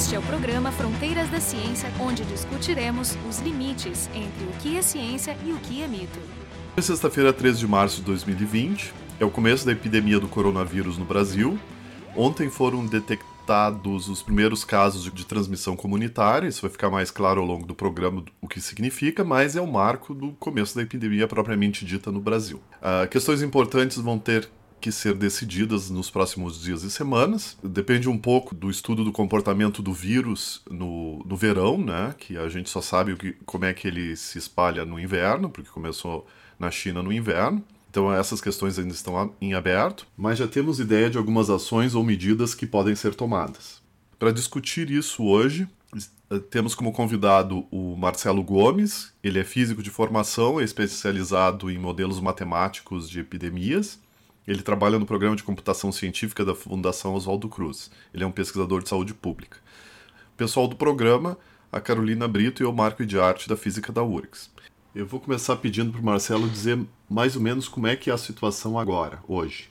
Este é o programa Fronteiras da Ciência, onde discutiremos os limites entre o que é ciência e o que é mito. Sexta-feira, 13 de março de 2020, é o começo da epidemia do coronavírus no Brasil. Ontem foram detectados os primeiros casos de transmissão comunitária, isso vai ficar mais claro ao longo do programa o que significa, mas é o marco do começo da epidemia propriamente dita no Brasil. Uh, questões importantes vão ter que ser decididas nos próximos dias e semanas. Depende um pouco do estudo do comportamento do vírus no, no verão, né? Que a gente só sabe o que, como é que ele se espalha no inverno, porque começou na China no inverno. Então essas questões ainda estão em aberto, mas já temos ideia de algumas ações ou medidas que podem ser tomadas. Para discutir isso hoje, temos como convidado o Marcelo Gomes. Ele é físico de formação, é especializado em modelos matemáticos de epidemias. Ele trabalha no programa de computação científica da Fundação Oswaldo Cruz. Ele é um pesquisador de saúde pública. Pessoal do programa, a Carolina Brito e o Marco de Arte da Física da URGS. Eu vou começar pedindo para o Marcelo dizer mais ou menos como é que é a situação agora, hoje.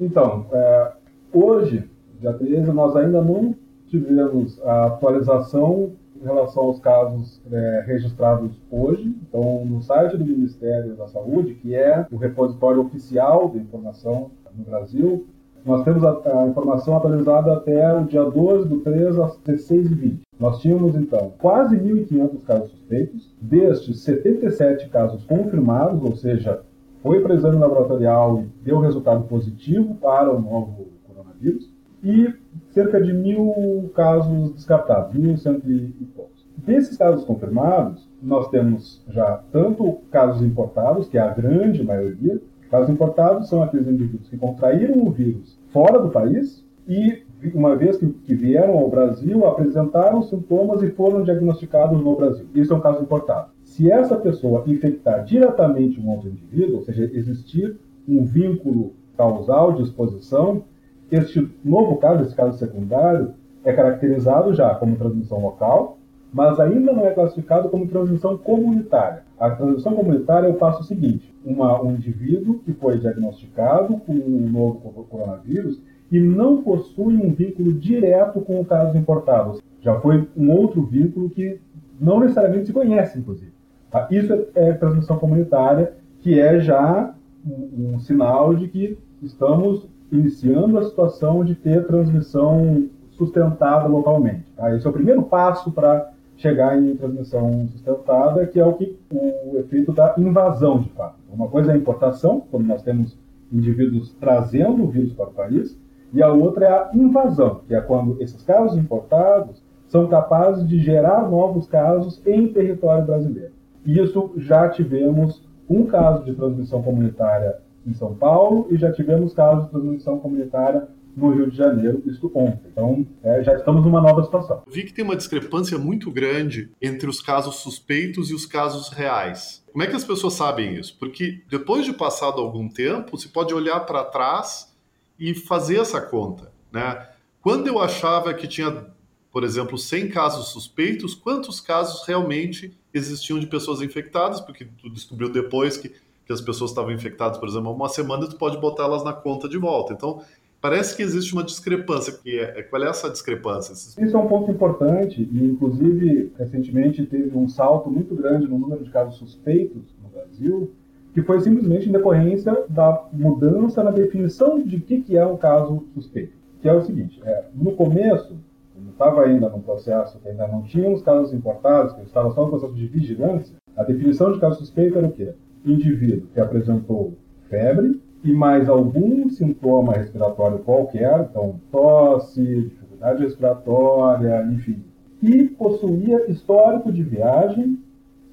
Então, é, hoje, dia 13, nós ainda não tivemos a atualização em relação aos casos é, registrados hoje. Então, no site do Ministério da Saúde, que é o repositório oficial de informação no Brasil, nós temos a, a, informação atualizada até o dia 12 do 3 às 16h20. Nós tínhamos, então, quase 1.500 casos suspeitos, destes 77 casos confirmados, ou seja, foi para exame laboratorial e deu resultado positivo para o novo coronavírus, e cerca de mil casos descartados, 1.100 e poucos. Desses casos confirmados, nós temos já tanto casos importados, que é a grande maioria, casos importados são aqueles indivíduos que contraíram o vírus fora do país e uma vez que, que, vieram ao Brasil, apresentaram sintomas e foram diagnosticados no Brasil. Isso é um caso importado. Se essa pessoa infectar diretamente um outro indivíduo, ou seja, existir um vínculo causal de exposição, este novo caso, esse caso secundário, é caracterizado já como transmissão local, mas ainda não é classificado como transmissão comunitária. A transmissão comunitária é o passo seguinte: uma, um indivíduo que foi diagnosticado com um novo coronavírus e não possui um vínculo direto com o caso importado. Já foi um outro vínculo que não necessariamente se conhece, inclusive. Tá? Isso é, é, transmissão comunitária, que é já um, um sinal de que estamos iniciando a situação de ter transmissão sustentada localmente. Tá? Esse é o primeiro passo para chegar em transmissão sustentada, que é o que o efeito da invasão, de fato. Uma coisa é a importação, quando nós temos indivíduos trazendo o vírus para o país, e a outra é a invasão, que é quando esses casos importados são capazes de gerar novos casos em território brasileiro. Isso já tivemos um caso de transmissão comunitária em São Paulo e já tivemos casos de transmissão comunitária no Rio de Janeiro, isso ontem. Então, é, já estamos numa nova situação. Vi que tem uma discrepância muito grande entre os casos suspeitos e os casos reais. Como é que as pessoas sabem isso? Porque depois de passado algum tempo, se pode olhar para trás e fazer essa conta, né? Quando eu achava que tinha, por exemplo, 100 casos suspeitos, quantos casos realmente existiam de pessoas infectadas? Porque tu descobriu depois que, que as pessoas estavam infectadas, por exemplo, uma semana, tu pode botar elas na conta de volta. Então, parece que existe uma discrepância. Que é, qual é essa discrepância? Isso é um ponto importante e, inclusive, recentemente teve um salto muito grande no número de casos suspeitos no Brasil, que foi simplesmente em decorrência da mudança na definição de que, que é um caso suspeito. Que é o seguinte, é, no começo, quando estava ainda num processo ainda não tinha os casos importados, que estava só no processo de vigilância, a definição de caso suspeito era o quê? Indivíduo que apresentou febre, e mais algum sintoma respiratório qualquer, então tosse, dificuldade respiratória, enfim, e possuía histórico de viagem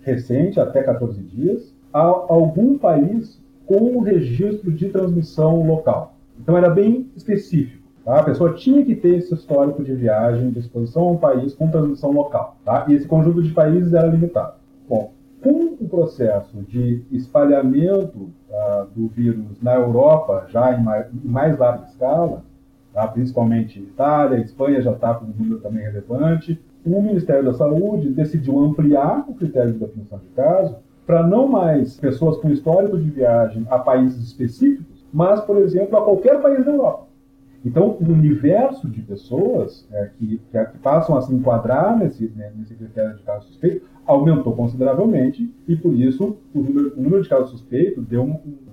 recente, até 14 dias, a algum país com registro de transmissão local. Então era bem específico. Tá? A pessoa tinha que ter esse histórico de viagem, de exposição a um país com transmissão local. Tá? E esse conjunto de países era limitado. Bom, com o processo de espalhamento uh, do vírus na Europa, já em mais, em mais larga escala, tá? principalmente Itália, Espanha já está com um número também relevante, o Ministério da Saúde decidiu ampliar o critério de definição de caso para não mais pessoas com histórico de viagem a países específicos, mas, por exemplo, a qualquer país da Europa. Então, o universo de pessoas é, que, que, que, passam a se enquadrar nesse, né, nesse critério de caso suspeito aumentou consideravelmente e, por isso, o número, o número de casos suspeitos deu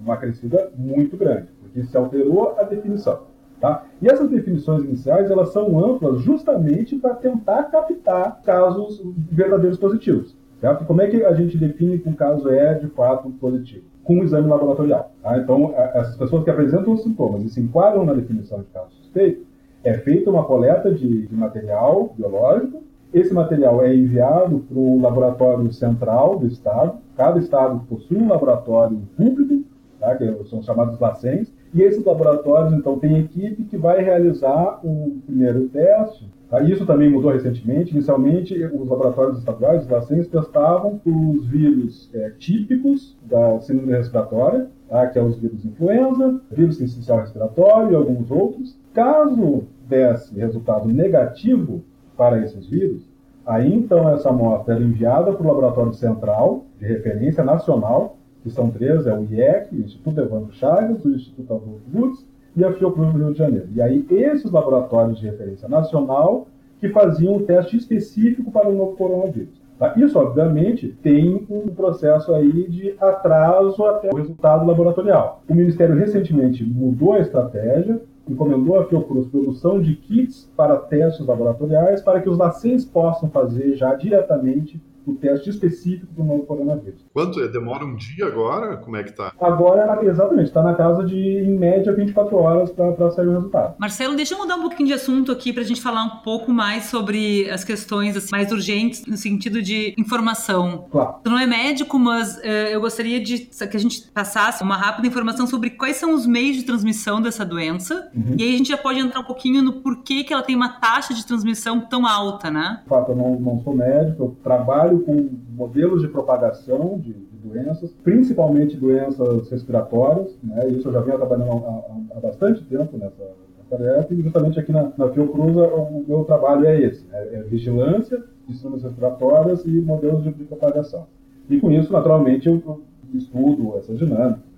uma, crescida muito grande, porque se alterou a definição. Tá? E essas definições iniciais elas são amplas justamente para tentar captar casos verdadeiros positivos. Certo? Como é que a gente define que um caso é de fato positivo? Com um exame laboratorial. Tá? Então, essas pessoas que apresentam os sintomas e se enquadram na definição de caso suspeito, é feita uma coleta de, de material biológico. Esse material é enviado para o laboratório central do estado. Cada estado possui um laboratório público, tá? que são chamados LACENS, e esses laboratórios, então, têm equipe que vai realizar o primeiro teste Tá? Isso também mudou recentemente. Inicialmente, os laboratórios estaduais, os LACENS, testavam os vírus é, típicos da síndrome respiratória, tá? que é os vírus influenza, vírus essencial respiratório e alguns outros. Caso desse resultado negativo para esses vírus, aí então essa amostra era enviada para o laboratório central de referência nacional, que são três, é o IEC, o Instituto Evandro Chagas, o Instituto Adolfo Lutz e a Fiocruz do Rio de Janeiro. E aí, esses laboratórios de referência nacional que faziam um teste específico para o novo coronavírus. Tá? Isso, obviamente, tem um processo aí de atraso até o resultado laboratorial. O Ministério recentemente mudou a estratégia, encomendou a Fiocruz produção de kits para testes laboratoriais para que os LACENs possam fazer já diretamente o teste específico do novo coronavírus. Quanto? Demora um dia agora? Como é que tá? Agora, exatamente, está na casa de, em média, 24 horas para sair o resultado. Marcelo, deixa eu mudar um pouquinho de assunto aqui para a gente falar um pouco mais sobre as questões assim, mais urgentes no sentido de informação. Claro. Tu não é médico, mas uh, eu gostaria de que a gente passasse uma rápida informação sobre quais são os meios de transmissão dessa doença. Uhum. E aí a gente já pode entrar um pouquinho no porquê que ela tem uma taxa de transmissão tão alta, né? De fato, eu não, não sou médico, eu trabalho com modelos de propagação de, de doenças, principalmente doenças respiratórias, né? Isso eu já venho trabalhando há, há bastante tempo nessa, tarefa e justamente aqui na, na Fiocruz o meu trabalho é esse, é, é vigilância de sistemas respiratórias e modelos de, de, propagação. E com isso, naturalmente, eu, eu estudo essas dinâmicas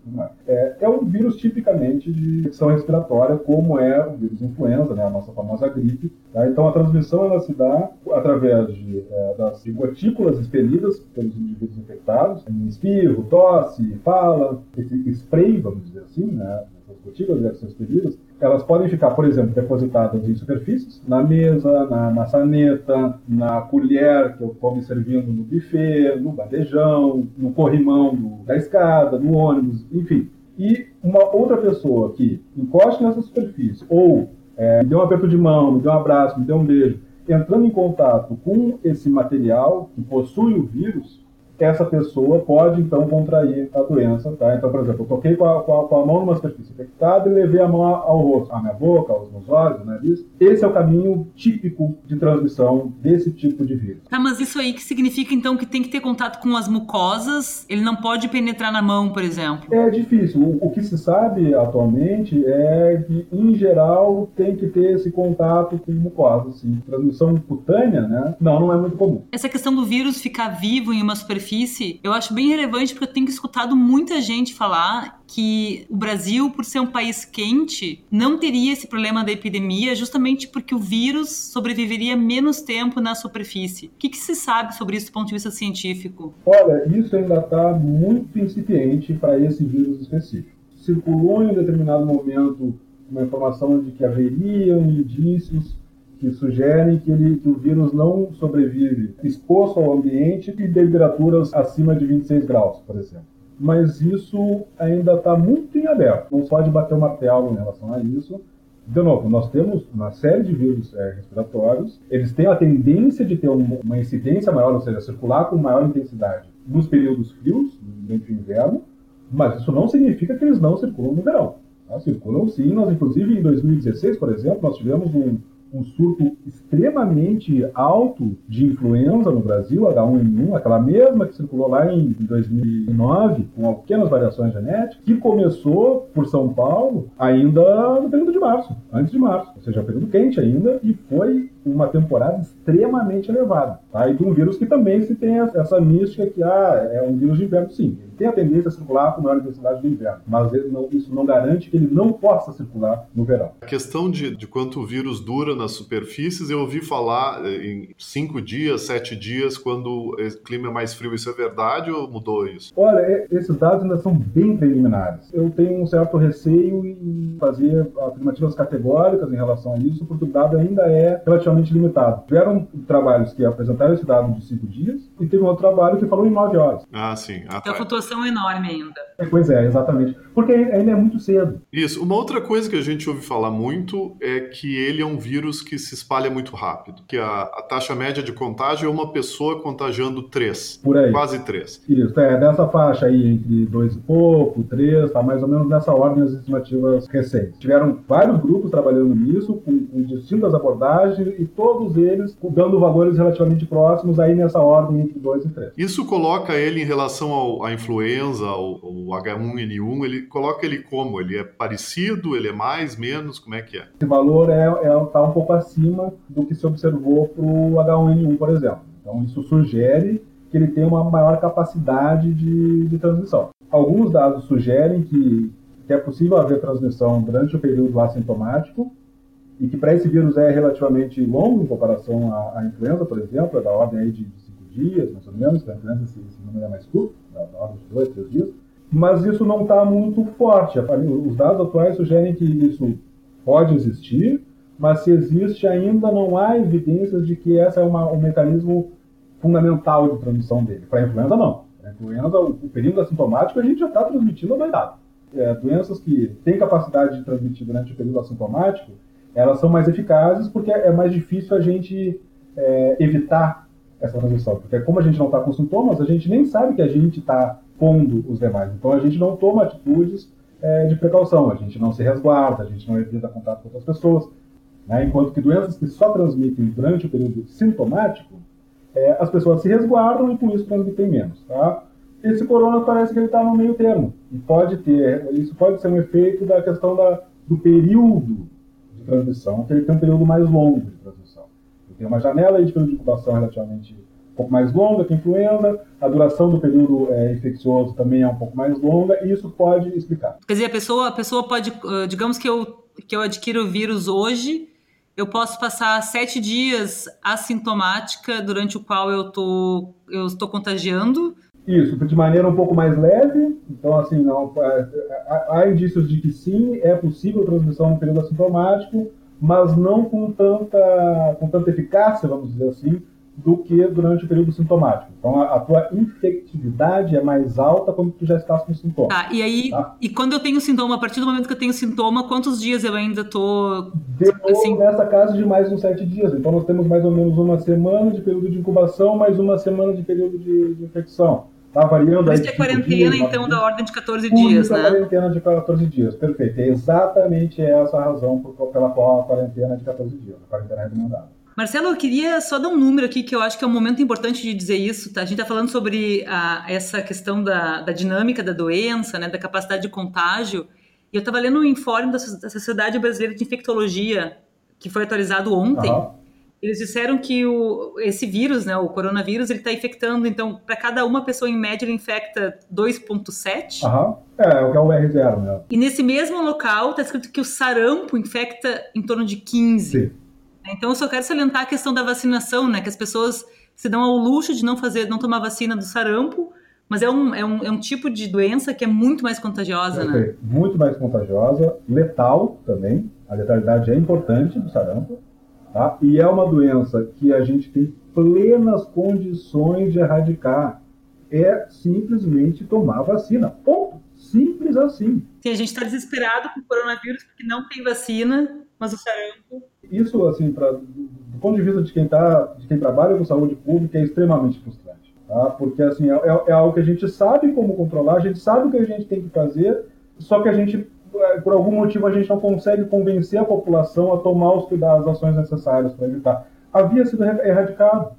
é, é um vírus tipicamente de infecção respiratória, como é o vírus influenza, né, a nossa famosa gripe. Tá? Então a transmissão ela se dá através de, é, das gotículas expelidas pelos indivíduos infectados, em espirro, tosse, fala, esse spray, vamos dizer assim, né, essas gotículas que são expelidas, elas podem ficar, por exemplo, depositadas em superfícies, na mesa, na maçaneta, na colher que eu estou me servindo no buffet, no bandejão, no corrimão do, da escada, no ônibus, enfim. E uma outra pessoa que encoste nessa superfície ou é, me dê um aperto de mão, me dê um abraço, me dê um beijo, entrando em contato com esse material que possui o vírus, essa pessoa pode então contrair a doença, tá? Então, por exemplo, eu toquei com a, com a, com a mão numa superfície infectada e levei a mão ao rosto, à minha boca, aos meus olhos, ao nariz. Esse é o caminho típico de transmissão desse tipo de vírus. Tá, mas isso aí que significa então que tem que ter contato com as mucosas, ele não pode penetrar na mão, por exemplo? É difícil. O, o que se sabe atualmente é que, em geral, tem que ter esse contato com mucosas, sim. Transmissão cutânea, né? Não, não é muito comum. Essa questão do vírus ficar vivo em uma superfície superfície, eu acho bem relevante porque eu tenho escutado muita gente falar que o Brasil, por ser um país quente, não teria esse problema da epidemia justamente porque o vírus sobreviveria menos tempo na superfície. O que, que se sabe sobre isso do ponto de vista científico? Olha, isso ainda está muito incipiente para esse vírus específico. Circulou em um determinado momento uma informação de que haveriam indícios que sugerem que, ele, que o vírus não sobrevive exposto ao ambiente e temperaturas acima de 26 graus, por exemplo. Mas isso ainda está muito em aberto. Não pode bater o martelo em relação a isso. De novo, nós temos uma série de vírus é, respiratórios. Eles têm a tendência de ter uma incidência maior, ou seja, circular com maior intensidade nos períodos frios, durante o inverno, mas isso não significa que eles não circulam no verão. Tá? Circulam sim. Nós, inclusive, em 2016, por exemplo, nós tivemos um, um surto extremamente alto de influenza no Brasil, H1N1, aquela mesma que circulou lá em 2009, com pequenas variações genéticas, que começou por São Paulo ainda no período de março, antes de março, ou seja, período quente ainda, e foi uma temporada extremamente elevada. Tá? E de um vírus que também se tem essa mística que ah, é um vírus de inverno, sim. Ele tem a tendência a circular com maior intensidade no inverno, mas não, isso não garante que ele não possa circular no verão. A questão de, de quanto o vírus dura nas superfícies, eu ouvi falar eh, em cinco dias, sete dias, quando o clima é mais frio. Isso é verdade ou mudou isso? Olha, esses dados ainda são bem preliminares. Eu tenho um certo receio em fazer afirmativas categóricas em relação a isso, porque o dado ainda é relativamente limitado. Tiveram trabalhos que apresentaram esse dado de cinco dias e teve um outro trabalho que falou em nove horas. Ah, sim. Ah, então, tá. a flutuação é enorme ainda. É, pois é, exatamente. Porque ainda é muito cedo. Isso. Uma outra coisa que a gente ouve falar muito é que ele é um vírus que se espalha muito rápido. Que a, a taxa média de contágio é uma pessoa contagiando três. Por aí. Quase três. Isso, é dessa faixa aí, entre dois e pouco, três, tá mais ou menos nessa ordem as estimativas recentes. Tiveram vários grupos trabalhando nisso, com, com distintas abordagens, e todos eles dando valores relativamente próximos aí nessa ordem entre dois e três. Isso coloca ele em relação ao, à influenza, ao, ao H1N1, ele coloca ele como? Ele é parecido, ele é mais, menos, como é que é? Esse valor é, é, tá um pouco acima do que se observou para o H1N1, por exemplo. Então isso sugere que ele tem uma maior capacidade de, de transmissão. Alguns dados sugerem que, que é possível haver transmissão durante o período assintomático e que para esse vírus é relativamente longo em comparação à, à, influenza, por exemplo, é da ordem aí de cinco dias, mais ou menos, para a influenza esse, esse número é mais curto, da, ordem de dois, três dias, mas isso não está muito forte. Os dados atuais sugerem que isso pode existir, mas se existe ainda não há evidências de que esse é uma, um mecanismo fundamental de transmissão dele. Para a influenza, não. A influenza, o, período assintomático a gente já está transmitindo a doidado. É, doenças que têm capacidade de transmitir durante o período assintomático, elas são mais eficazes porque é mais difícil a gente é, evitar essa transmissão. Porque como a gente não está com sintomas, a gente nem sabe que a gente está pondo os demais. Então a gente não toma atitudes é, de precaução, a gente não se resguarda, a gente não evita contato com outras pessoas. Né? Enquanto que doenças que só transmitem durante o período sintomático, é, as pessoas se resguardam e com isso transmitem menos. Tá? Esse corona parece que ele está no meio termo. E pode ter, isso pode ser um efeito da questão da, do período de transmissão, que ele tem um período mais longo de transmissão. Ele tem uma janela de período de incubação relativamente um pouco mais longa que a influenza, a duração do período é, infeccioso também é um pouco mais longa, e isso pode explicar. Quer dizer, a pessoa, a pessoa pode, digamos que eu, que eu adquiro o vírus hoje, eu posso passar sete dias assintomática, durante o qual eu tô, eu estou contagiando. Isso, de maneira um pouco mais leve. Então, assim, não, é, é, há indícios de que sim, é possível transmissão no período assintomático, mas não com tanta, com tanta eficácia, vamos dizer assim, do que durante o período sintomático. Então, a, a, tua infectividade é mais alta quando tu já estás com sintoma. Tá, e aí, tá? e quando eu tenho sintoma, a partir do momento que eu tenho sintoma, quantos dias eu ainda tô... Demorou assim... nessa casa de mais uns sete dias. Então, nós temos mais ou menos uma semana de período de incubação, mais uma semana de período de, de infecção. Tá variando Por isso é quarentena, dias, então, da ordem de 14 dias, né? quarentena de 14 dias, perfeito. É exatamente essa a razão por, pela qual a quarentena de 14 dias, a quarentena recomendada. Marcelo, eu queria só dar um número aqui que eu acho que é um momento importante de dizer isso. Tá? A gente está falando sobre a, essa questão da, da, dinâmica da doença, né, da capacidade de contágio. E eu estava lendo um informe da, da, Sociedade Brasileira de Infectologia, que foi atualizado ontem. Uhum. Eles disseram que o, esse vírus, né, o coronavírus, ele está infectando, então, para cada uma pessoa em média, ele infecta 2,7. Uhum. É, o que é o R0, né? E nesse mesmo local está escrito que o sarampo infecta em torno de 15. Sim. Então, eu só quero salientar a questão da vacinação, né? Que as pessoas se dão ao luxo de não fazer, não tomar vacina do sarampo, mas é um, é um, é um tipo de doença que é muito mais contagiosa, né? Muito mais contagiosa, letal também. A letalidade é importante do sarampo. Tá? E é uma doença que a gente tem plenas condições de erradicar. É simplesmente tomar vacina. Ponto. Simples assim. Sim, a gente está desesperado com o coronavírus porque não tem vacina, mas o sarampo isso, assim, pra, do ponto de vista de quem, tá, de quem trabalha com saúde pública, é extremamente frustrante. Tá? Porque, assim, é, é, é algo que a gente sabe como controlar, a gente sabe o que a gente tem que fazer, só que a gente, é, por algum motivo, a gente não consegue convencer a população a tomar os cuidados, as ações necessárias para evitar. Havia sido erradicado.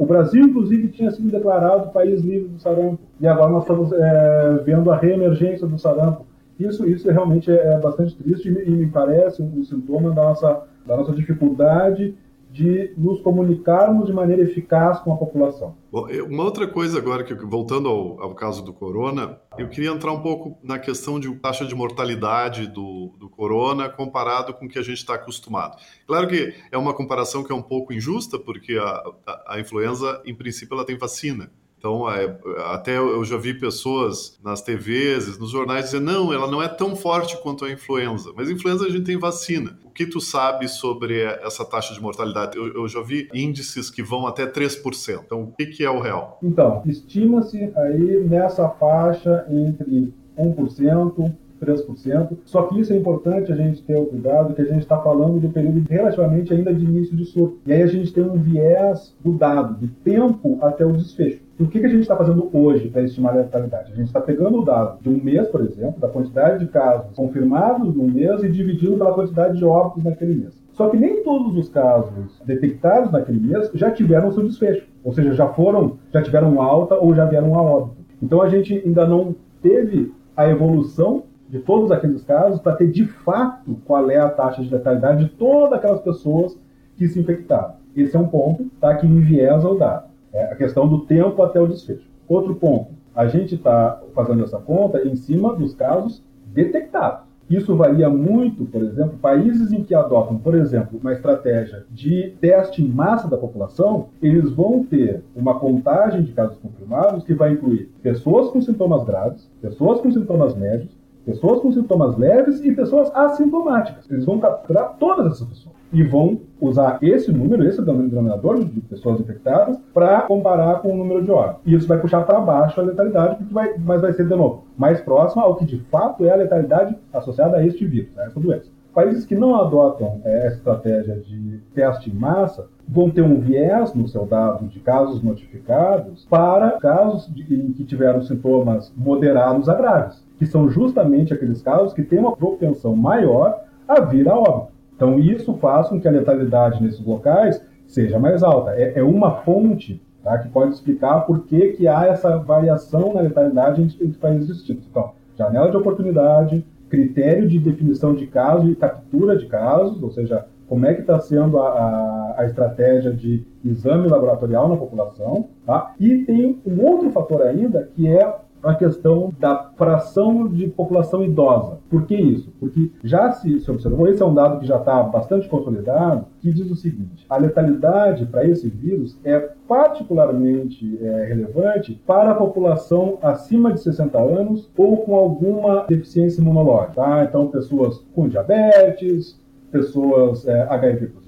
O Brasil, inclusive, tinha sido declarado país livre do sarampo. E agora nós estamos é, vendo a reemergência do sarampo. Isso, isso realmente é, é bastante triste e me, parece um sintoma da nossa da nossa dificuldade de nos comunicarmos de maneira eficaz com a população. Bom, uma outra coisa agora, que voltando ao, ao, caso do corona, eu queria entrar um pouco na questão de taxa de mortalidade do, do corona comparado com o que a gente está acostumado. Claro que é uma comparação que é um pouco injusta, porque a, a, a influenza, em princípio, ela tem vacina. Então, é, até eu já vi pessoas nas TVs, nos jornais dizer não, ela não é tão forte quanto a influenza. Mas influenza a gente tem vacina. O que tu sabe sobre essa taxa de mortalidade? Eu, eu já vi índices que vão até 3%. Então, o que, que é o real? Então, estima-se aí nessa faixa entre 1%, 3%. Só que isso é importante a gente ter o cuidado que a gente está falando do período relativamente ainda de início de surto. E aí a gente tem um viés do dado, do tempo até o desfecho. E o que, que a gente está fazendo hoje para estimar a letalidade? A gente está pegando o dado de um mês, por exemplo, da quantidade de casos confirmados no mês e dividindo pela quantidade de óbitos naquele mês. Só que nem todos os casos detectados naquele mês já tiveram seu desfecho. Ou seja, já foram, já tiveram alta ou já vieram a óbito. Então a gente ainda não teve a evolução de todos aqueles casos para ter de fato qual é a taxa de letalidade de todas aquelas pessoas que se infectaram. Esse é um ponto tá, que enviesa o dado. É a questão do tempo até o desfecho. Outro ponto, a gente está fazendo essa conta em cima dos casos detectados. Isso varia muito, por exemplo, países em que adotam, por exemplo, uma estratégia de teste em massa da população, eles vão ter uma contagem de casos confirmados que vai incluir pessoas com sintomas graves, pessoas com sintomas médios, pessoas com sintomas leves e pessoas assintomáticas. Eles vão capturar todas essas pessoas e vão usar esse número, esse denominador de pessoas infectadas, para comparar com o número de óbitos. E isso vai puxar para baixo a letalidade, porque vai, mas vai ser, de novo, mais próximo ao que de fato é a letalidade associada a este vírus, a essa doença. Países que não adotam é, essa estratégia de teste em massa vão ter um viés no seu dado de casos notificados para casos de, em que tiveram sintomas moderados a graves que são justamente aqueles casos que têm uma propensão maior a vir a óbito. Então, isso faz com que a letalidade nesses locais seja mais alta. É, é uma fonte tá, que pode explicar por que, que há essa variação na letalidade entre, entre países distintos. Então, janela de oportunidade, critério de definição de caso e captura de casos, ou seja, como é que está sendo a, a, a, estratégia de exame laboratorial na população. Tá? E tem um outro fator ainda, que é a questão da fração de população idosa. Por que isso? Porque já se, se observou, esse é um dado que já está bastante consolidado, que diz o seguinte: a letalidade para esse vírus é particularmente é, relevante para a população acima de 60 anos ou com alguma deficiência imunológica. Tá? Então, pessoas com diabetes, pessoas é, HIV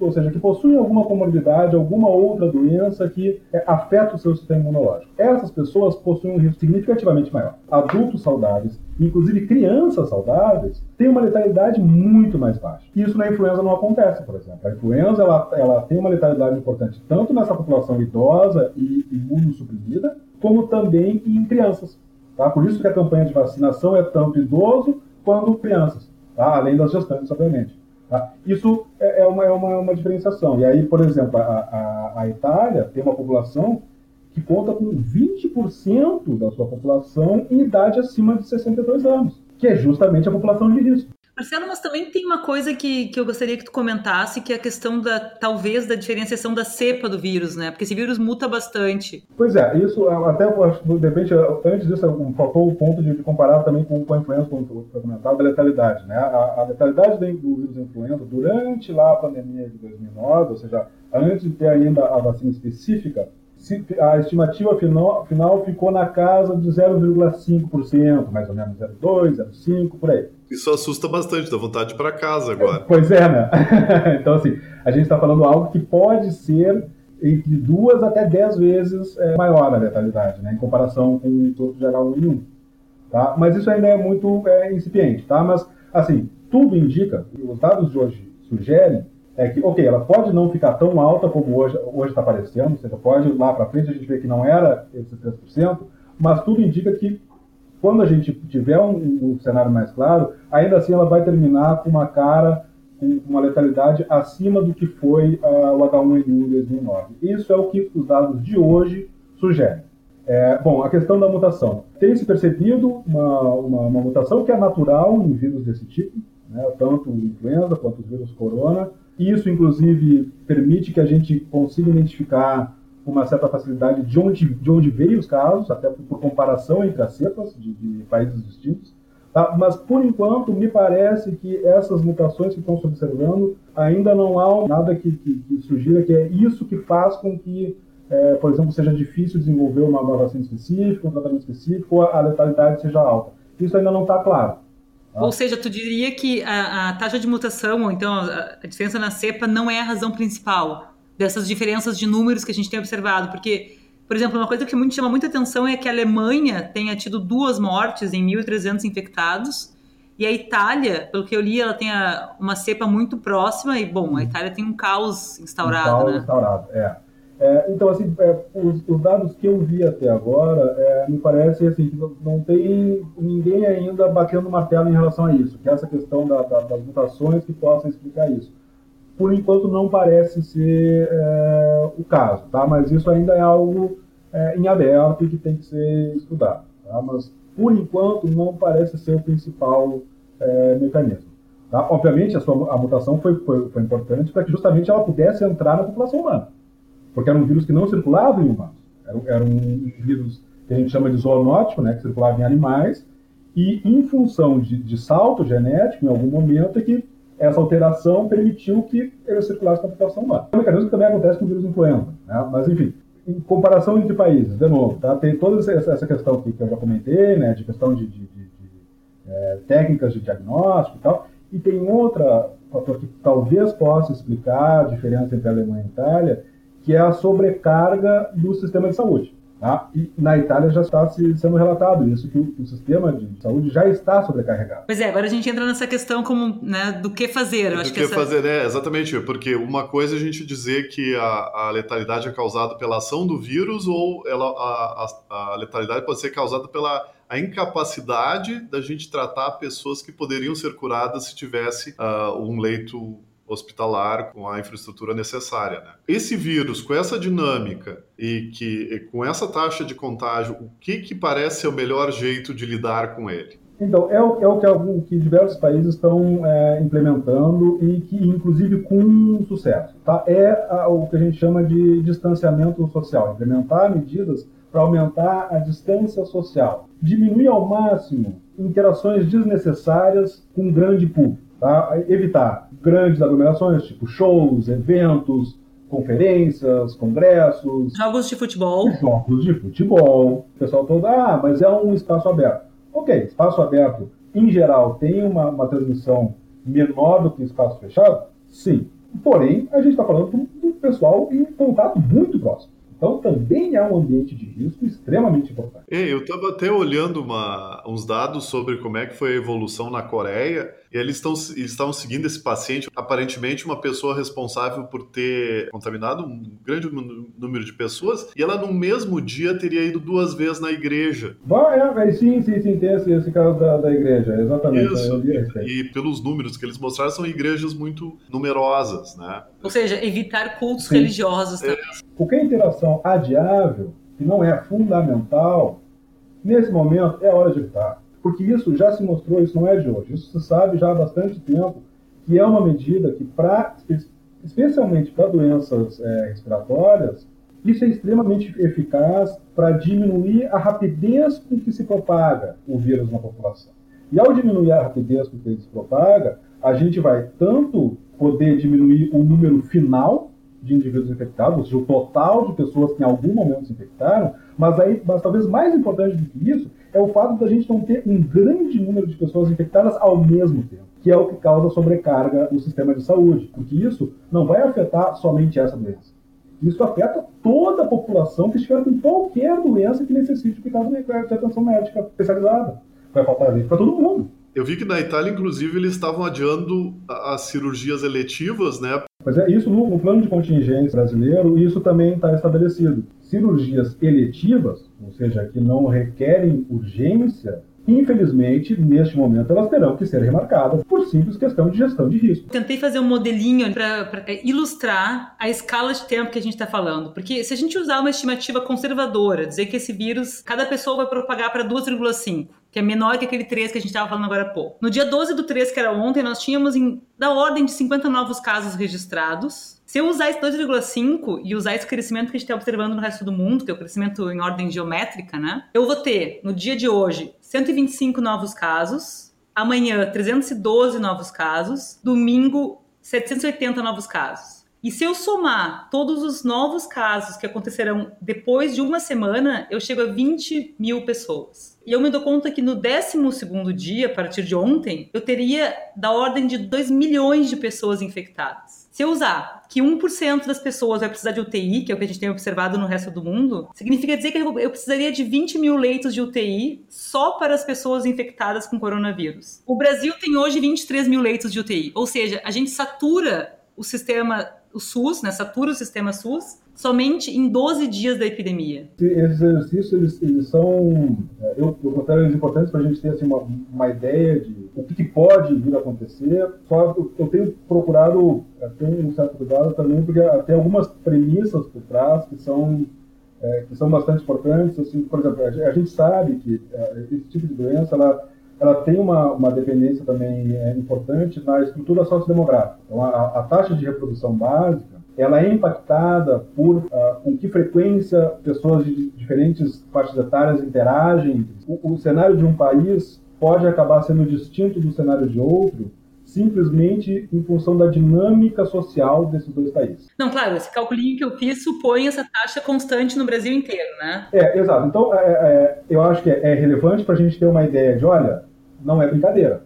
ou seja, que possuem alguma comorbidade, alguma outra doença que é, afeta o seu sistema imunológico. Essas pessoas possuem um risco significativamente maior. Adultos saudáveis, inclusive crianças saudáveis, têm uma letalidade muito mais baixa. Isso na influenza não acontece, por exemplo. A influenza ela, ela tem uma letalidade importante tanto nessa população idosa e imunossuprimida, como também em crianças. Tá? Por isso que a campanha de vacinação é tanto idoso quanto crianças tá? além das gestantes, obviamente. Tá? Isso é, é, uma, é uma, uma, diferenciação. E aí, por exemplo, a, a, a Itália tem uma população que conta com 20% da sua população em idade acima de 62 anos, que é justamente a população de risco. Marcelo, mas também tem uma coisa que, que eu gostaria que tu comentasse, que é a questão da, talvez, da diferenciação da cepa do vírus, né? Porque esse vírus muta bastante. Pois é, isso até, de repente, antes disso, faltou o ponto de comparar também com, com a influenza, como foi comentado, da letalidade, né? A, a letalidade do vírus influenza durante lá a pandemia de 2009, ou seja, antes de ter ainda a vacina específica, a estimativa final, final ficou na casa de 0,5%, mais ou menos 0,2%, 0,5%, por aí. Isso assusta bastante, dá vontade para casa agora. Pois é, né? então, assim, a gente está falando algo que pode ser entre duas até dez vezes é, maior a letalidade, né, em comparação com o todo geral 1 em 1. Tá? Mas isso ainda é muito é, incipiente, tá? Mas, assim, tudo indica, os dados de hoje sugerem é que, ok, ela pode não ficar tão alta como hoje está aparecendo, ou seja, pode lá para frente a gente ver que não era esses 3%, mas tudo indica que quando a gente tiver um, um, cenário mais claro, ainda assim ela vai terminar com uma cara, com uma letalidade acima do que foi uh, o H1N1 em 2009. Isso é o que os dados de hoje sugerem. É, bom, a questão da mutação. Tem se percebido uma, uma, uma mutação que é natural em vírus desse tipo, né, tanto influenza quanto os vírus corona, Isso, inclusive, permite que a gente consiga identificar com uma certa facilidade de onde, de onde veio os casos, até por, por comparação entre as cepas de, de países distintos. Tá? Mas, por enquanto, me parece que essas mutações que estão se observando, ainda não há nada que, que, que sugira que é isso que faz com que, é, por exemplo, seja difícil desenvolver uma, uma vacina específica, um tratamento específico, ou a letalidade seja alta. Isso ainda não está claro. Tá? Ou seja, tu diria que a, a, taxa de mutação, ou então a, a diferença na cepa, não é a razão principal dessas diferenças de números que a gente tem observado, porque por exemplo, uma coisa que muito, chama muita atenção é que a Alemanha tenha tido duas mortes em 1.300 infectados. E a Itália, pelo que eu li, ela tem a, uma cepa muito próxima. E, bom, a Itália tem um caos instaurado, um caos né? instaurado, é. É então, assim, é, os, os, dados que eu vi até agora, é, me parece assim, que não, não, tem ninguém ainda batendo martelo em relação a isso. Que é essa questão da, da, das mutações que possam explicar isso por enquanto não parece ser é, o caso, tá? Mas isso ainda é algo é, em aberto e que tem que ser estudado, tá? Mas por enquanto não parece ser o principal mecanismo. Tá? Obviamente a, sua, a mutação foi, foi, foi importante para que justamente ela pudesse entrar na população humana, porque era um vírus que não circulava em humanos, era, era um vírus que a gente chama de zoonótico, né, que circulava em animais, e em função de, de salto genético, em algum momento, é que essa alteração permitiu que ele circulasse na população humana. É um mecanismo que também acontece com o vírus influenza, né? mas enfim, em comparação entre países, de novo, tá? tem toda essa questão que, eu já comentei, né, de questão de, de, de, de é, técnicas de diagnóstico e tal, e tem outro fator que talvez possa explicar a diferença entre a Alemanha e a Itália, que é a sobrecarga do sistema de saúde. Tá? E na Itália já está sendo relatado isso, que o, o, sistema de saúde já está sobrecarregado. Pois é, agora a gente entra nessa questão como, né, do que fazer. Eu do acho que, que essa... fazer, é, exatamente, porque uma coisa é a gente dizer que a, a letalidade é causada pela ação do vírus ou ela, a, a, a letalidade pode ser causada pela a incapacidade da gente tratar pessoas que poderiam ser curadas se tivesse uh, um leito hospitalar com a infraestrutura necessária. Né? Esse vírus, com essa dinâmica e que e com essa taxa de contágio, o que, que parece ser o melhor jeito de lidar com ele? Então, é o, é o que, algum, que diversos países estão é, implementando e que, inclusive, com sucesso. Tá? É a, o que a gente chama de distanciamento social, implementar medidas para aumentar a distância social, diminuir ao máximo interações desnecessárias com o grande público. Tá? Evitar grandes aglomerações, tipo shows, eventos, conferências, congressos. Jogos de futebol. Jogos de futebol. O pessoal todo, ah, mas é um espaço aberto. Ok, espaço aberto, em geral, tem uma, uma transmissão menor do que espaço fechado? Sim. Porém, a gente está falando do pessoal em contato muito próximo. Então também é um ambiente de risco extremamente importante. eu estava até olhando uma, uns dados sobre como é que foi a evolução na Coreia e eles, estão, estavam seguindo esse paciente, aparentemente uma pessoa responsável por ter contaminado um grande número de pessoas, e ela no mesmo dia teria ido duas vezes na igreja. Vai, é, sim, sim, sim, tem esse, esse caso da, da igreja, exatamente. Isso, e, e, pelos números que eles mostraram, são igrejas muito numerosas, né? Ou seja, evitar cultos sim. religiosos também. É. Qualquer interação adiável, que não é fundamental, nesse momento é hora de evitar porque isso já se mostrou, isso não é de hoje, isso se sabe já há bastante tempo, que é uma medida que, pra, especialmente para doenças é, respiratórias, isso é extremamente eficaz para diminuir a rapidez com que se propaga o vírus na população. E ao diminuir a rapidez com que ele se propaga, a gente vai tanto poder diminuir o número final de indivíduos infectados, ou seja, o total de pessoas que em algum momento se infectaram, mas, aí, mas talvez mais importante do que isso é o fato da gente não ter um grande número de pessoas infectadas ao mesmo tempo, que é o que causa sobrecarga no sistema de saúde, porque isso não vai afetar somente essa doença. Isso afeta toda a população que estiver com qualquer doença que necessite cuidado de atenção médica especializada. Vai faltar gente para todo mundo. Eu vi que na Itália, inclusive, eles estavam adiando as cirurgias eletivas, né? Pois é, isso no, no plano de contingência brasileiro, isso também está estabelecido. Cirurgias eletivas, ou seja, que não requerem urgência, Infelizmente, neste momento, elas terão que ser remarcadas por simples questão de gestão de risco. Tentei fazer um modelinho para ilustrar a escala de tempo que a gente está falando. Porque se a gente usar uma estimativa conservadora, dizer que esse vírus, cada pessoa vai propagar para 2,5 que é menor que aquele 3 que a gente estava falando agora há pouco. No dia 12 do 3, que era ontem, nós tínhamos em, da ordem de 50 novos casos registrados. Se eu usar esse 2,5 e usar esse crescimento que a gente está observando no resto do mundo, que é o crescimento em ordem geométrica, né? Eu vou ter, no dia de hoje, 125 novos casos, amanhã 312 novos casos, domingo 780 novos casos. E se eu somar todos os novos casos que acontecerão depois de uma semana, eu chego a 20 mil pessoas. E eu me dou conta que no 12 dia, a partir de ontem, eu teria da ordem de 2 milhões de pessoas infectadas. Se eu usar que 1% das pessoas vai precisar de UTI, que é o que a gente tem observado no resto do mundo, significa dizer que eu precisaria de 20 mil leitos de UTI só para as pessoas infectadas com coronavírus. O Brasil tem hoje 23 mil leitos de UTI, ou seja, a gente satura o sistema o SUS, né, satura o sistema SUS, somente em 12 dias da epidemia. Esses exercícios, eles, eles são, é, eu, eu considero eles importantes para a gente ter assim, uma, uma ideia de o que, pode vir a acontecer. Só eu, eu tenho procurado é, ter um certo cuidado também, porque tem algumas premissas por trás que são é, que são bastante importantes. Assim, por exemplo, a gente sabe que é, esse tipo de doença, ela ela tem uma, uma dependência também é, importante na estrutura sociodemográfica. Então, a, a, taxa de reprodução básica ela é impactada por uh, com que frequência pessoas de diferentes faixas etárias interagem. O, o cenário de um país pode acabar sendo distinto do cenário de outro simplesmente em função da dinâmica social desses dois países. Não, claro, esse calculinho que eu fiz supõe essa taxa constante no Brasil inteiro, né? É, exato. Então, é, é, eu acho que é, é relevante para a gente ter uma ideia de, olha, não é brincadeira,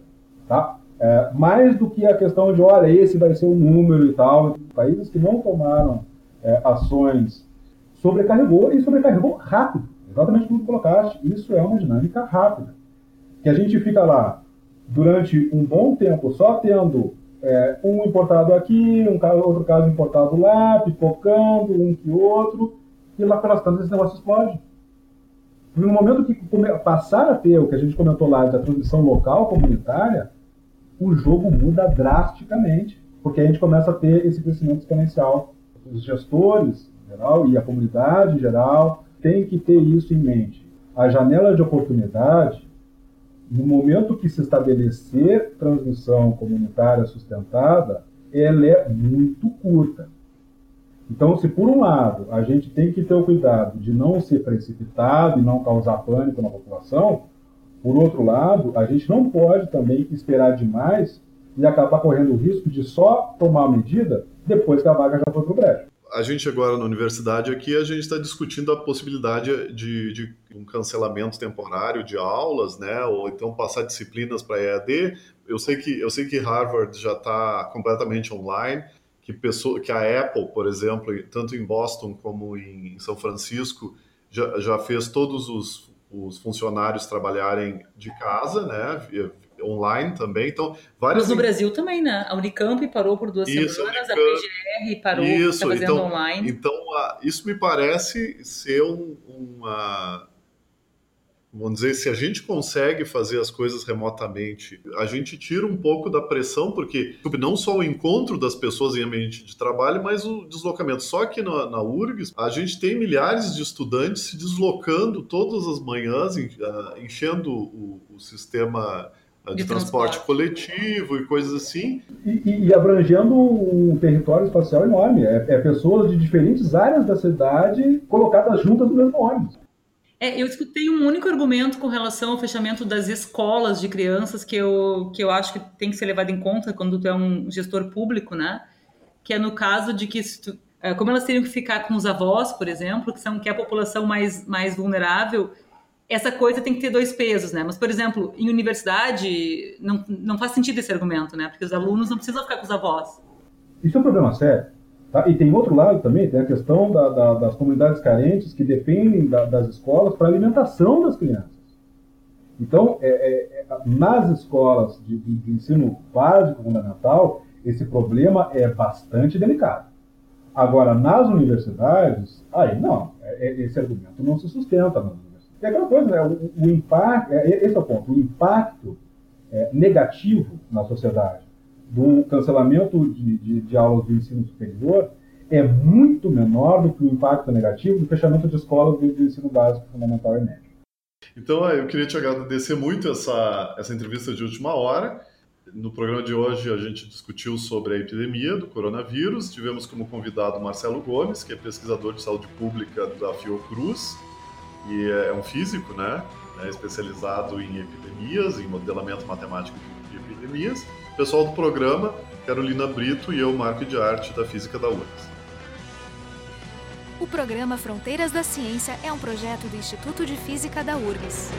tá? É, mais do que a questão de, olha, esse vai ser o número e tal. Países que não tomaram é, ações sobrecarregou e sobrecarregou rápido. Exatamente como tu colocaste. Isso é uma dinâmica rápida. Que a gente fica lá durante um bom tempo só tendo é, um importado aqui, um outro caso importado lá, pipocando um que outro, e lá pelas tantas esse negócio explode no momento que passar a ter o que a gente comentou lá da transmissão local comunitária, o jogo muda drasticamente, porque a gente começa a ter esse crescimento exponencial. Os gestores em geral e a comunidade em geral têm que ter isso em mente. A janela de oportunidade, no momento que se estabelecer transmissão comunitária sustentada, ela é muito curta. Então, se por um lado a gente tem que ter o cuidado de não ser precipitado e não causar pânico na população, por outro lado, a gente não pode também esperar demais e acabar correndo o risco de só tomar a medida depois que a vaga já foi para o brejo. A gente agora na universidade aqui, a gente está discutindo a possibilidade de, de, um cancelamento temporário de aulas, né? Ou então passar disciplinas para EAD. Eu sei que eu sei que Harvard já está completamente online que, pessoa, que a Apple, por exemplo, tanto em Boston como em São Francisco, já, já fez todos os, os funcionários trabalharem de casa, né? Online também, então várias. Mas no Brasil também, né? A Unicamp parou por duas isso, semanas, a, Unicamp... a PGR parou, está fazendo então, online. Então, isso me parece ser um, uma Vamos dizer, se a gente consegue fazer as coisas remotamente, a gente tira um pouco da pressão, porque não só o encontro das pessoas em ambiente de trabalho, mas o deslocamento. Só que na, na URGS, a gente tem milhares de estudantes se deslocando todas as manhãs, ah, enchendo o, o sistema ah, de, de transporte, transporte, coletivo e coisas assim. E, e, e, abrangendo um território espacial enorme. É, é, pessoas de diferentes áreas da cidade colocadas juntas no mesmo ônibus. É, eu escutei um único argumento com relação ao fechamento das escolas de crianças que eu, que eu acho que tem que ser levado em conta quando tu é um gestor público, né? Que é no caso de que, tu, é, como elas teriam que ficar com os avós, por exemplo, que são que é a população mais, mais vulnerável, essa coisa tem que ter dois pesos, né? Mas, por exemplo, em universidade, não, não faz sentido esse argumento, né? Porque os alunos não precisam ficar com os avós. Isso é um problema sério. Tá? E tem outro lado também, tem a questão da, da, das comunidades carentes que dependem da, das escolas para alimentação das crianças. Então, é, é, é, nas escolas de, de, de, ensino básico fundamental, esse problema é bastante delicado. Agora, nas universidades, aí não, é, é, esse argumento não se sustenta nas universidades. E aquela coisa, né, o, o impacto, esse é o ponto, o impacto negativo na sociedade do cancelamento de, de, de, aulas do ensino superior é muito menor do que o impacto negativo do fechamento de escolas do, do ensino básico, fundamental e médio. Então, eu queria te agradecer muito essa, essa entrevista de última hora. No programa de hoje, a gente discutiu sobre a epidemia do coronavírus. Tivemos como convidado Marcelo Gomes, que é pesquisador de saúde pública da Fiocruz e é um físico, né? É especializado em epidemias, em modelamento matemático de epidemias. Pessoal do programa, Carolina Brito e eu, Marco de Arte, da Física da URGS. O programa Fronteiras da Ciência é um projeto do Instituto de Física da URGS.